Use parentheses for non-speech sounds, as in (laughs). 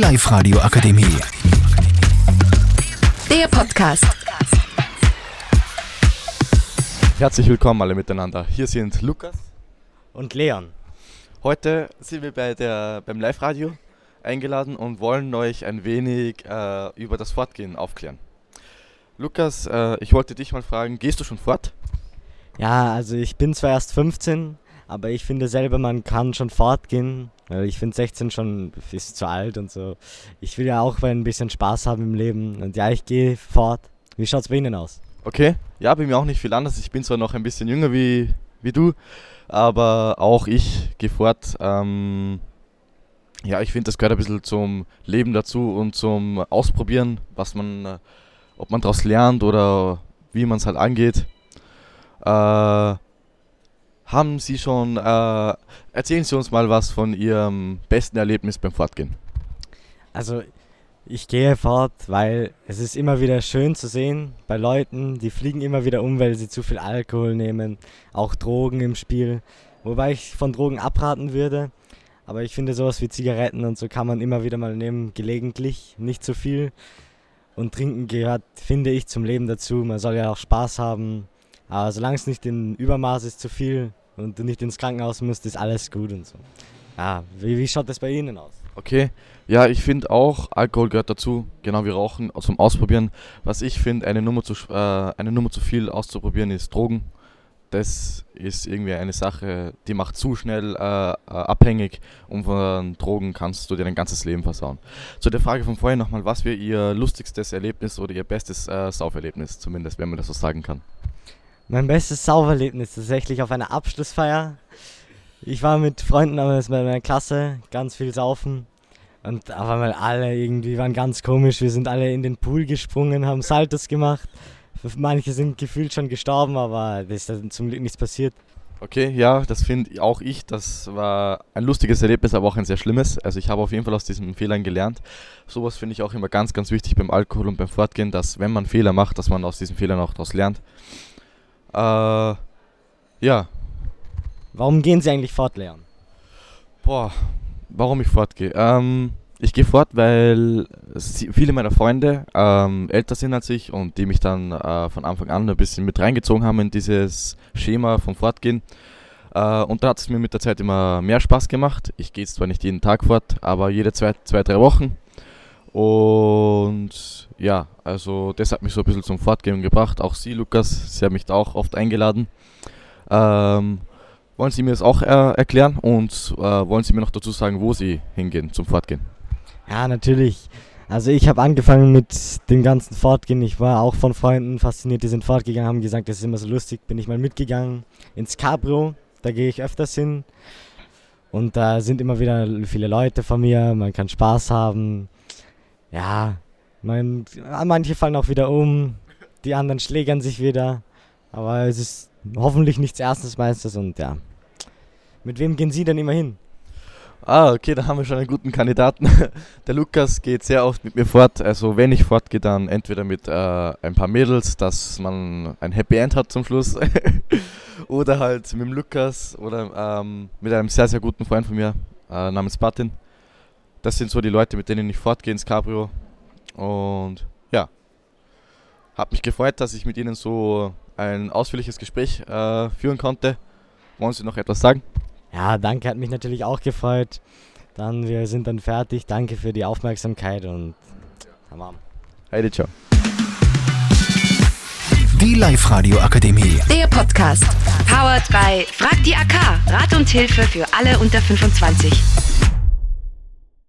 Live-Radio Akademie. Der Podcast. Herzlich willkommen alle miteinander. Hier sind Lukas. und Leon. Heute sind wir bei der, beim Live-Radio eingeladen und wollen euch ein wenig äh, über das Fortgehen aufklären. Lukas, äh, ich wollte dich mal fragen, gehst du schon fort? Ja, also ich bin zwar erst 15, aber ich finde selber, man kann schon fortgehen. Ich finde 16 schon ist zu alt und so. Ich will ja auch ein bisschen Spaß haben im Leben. Und ja, ich gehe fort. Wie schaut's bei Ihnen aus? Okay, ja, bei mir auch nicht viel anders. Ich bin zwar noch ein bisschen jünger wie, wie du, aber auch ich gehe fort. Ähm, ja, ich finde, das gehört ein bisschen zum Leben dazu und zum Ausprobieren, was man, äh, ob man daraus lernt oder wie man es halt angeht. Äh, haben Sie schon, äh, erzählen Sie uns mal was von Ihrem besten Erlebnis beim Fortgehen. Also ich gehe fort, weil es ist immer wieder schön zu sehen bei Leuten, die fliegen immer wieder um, weil sie zu viel Alkohol nehmen, auch Drogen im Spiel. Wobei ich von Drogen abraten würde. Aber ich finde sowas wie Zigaretten und so kann man immer wieder mal nehmen, gelegentlich, nicht zu viel. Und trinken gehört, finde ich, zum Leben dazu. Man soll ja auch Spaß haben. Aber solange es nicht in Übermaß ist, zu viel und du nicht ins Krankenhaus musst, ist alles gut und so. Ja, wie, wie schaut das bei Ihnen aus? Okay, ja, ich finde auch, Alkohol gehört dazu, genau wie Rauchen, zum Ausprobieren. Was ich finde, eine, Nummer zu äh, eine Nummer zu viel auszuprobieren, ist Drogen. Das ist irgendwie eine Sache, die macht zu schnell äh, äh, abhängig und von Drogen kannst du dir dein ganzes Leben versauen. Zu der Frage von vorhin nochmal, was wäre Ihr lustigstes Erlebnis oder Ihr bestes äh, Sauferlebnis, zumindest, wenn man das so sagen kann? Mein bestes Saubererlebnis tatsächlich auf einer Abschlussfeier. Ich war mit Freunden aus meiner Klasse, ganz viel saufen. Und auf einmal alle irgendwie waren ganz komisch. Wir sind alle in den Pool gesprungen, haben Saltos gemacht. Manche sind gefühlt schon gestorben, aber das ist zum Glück nichts passiert. Okay, ja, das finde auch ich. Das war ein lustiges Erlebnis, aber auch ein sehr schlimmes. Also ich habe auf jeden Fall aus diesen Fehlern gelernt. Sowas finde ich auch immer ganz, ganz wichtig beim Alkohol und beim Fortgehen, dass wenn man Fehler macht, dass man aus diesen Fehlern auch daraus lernt. Äh, ja, Warum gehen Sie eigentlich fort, Leon? boah, warum ich fortgehe? Ähm, ich gehe fort, weil viele meiner Freunde ähm, älter sind als ich und die mich dann äh, von Anfang an ein bisschen mit reingezogen haben in dieses Schema vom Fortgehen. Äh, und da hat es mir mit der Zeit immer mehr Spaß gemacht. Ich gehe zwar nicht jeden Tag fort, aber jede zwei, zwei, drei Wochen. Und ja, also das hat mich so ein bisschen zum Fortgehen gebracht. Auch Sie, Lukas, Sie haben mich da auch oft eingeladen. Ähm, wollen Sie mir das auch äh, erklären und äh, wollen Sie mir noch dazu sagen, wo Sie hingehen zum Fortgehen? Ja, natürlich. Also ich habe angefangen mit dem ganzen Fortgehen. Ich war auch von Freunden fasziniert, die sind fortgegangen, haben gesagt, das ist immer so lustig. Bin ich mal mitgegangen ins Cabrio, da gehe ich öfters hin. Und da sind immer wieder viele Leute von mir, man kann Spaß haben. Ja, man, manche fallen auch wieder um, die anderen schlägern sich wieder. Aber es ist hoffentlich nichts Erstes meistens und ja. Mit wem gehen Sie denn immer hin? Ah, okay, da haben wir schon einen guten Kandidaten. (laughs) Der Lukas geht sehr oft mit mir fort. Also wenn ich fortgehe, dann entweder mit äh, ein paar Mädels, dass man ein Happy End hat zum Schluss. (laughs) oder halt mit dem Lukas oder ähm, mit einem sehr, sehr guten Freund von mir äh, namens Martin. Das sind so die Leute, mit denen ich fortgehe ins Cabrio. Und ja, hat mich gefreut, dass ich mit ihnen so ein ausführliches Gespräch äh, führen konnte. Wollen Sie noch etwas sagen? Ja, danke, hat mich natürlich auch gefreut. Dann, wir sind dann fertig. Danke für die Aufmerksamkeit und tamam. Heide, ciao. Die Live-Radio Akademie. Der Podcast. Powered by Frag die AK. Rat und Hilfe für alle unter 25.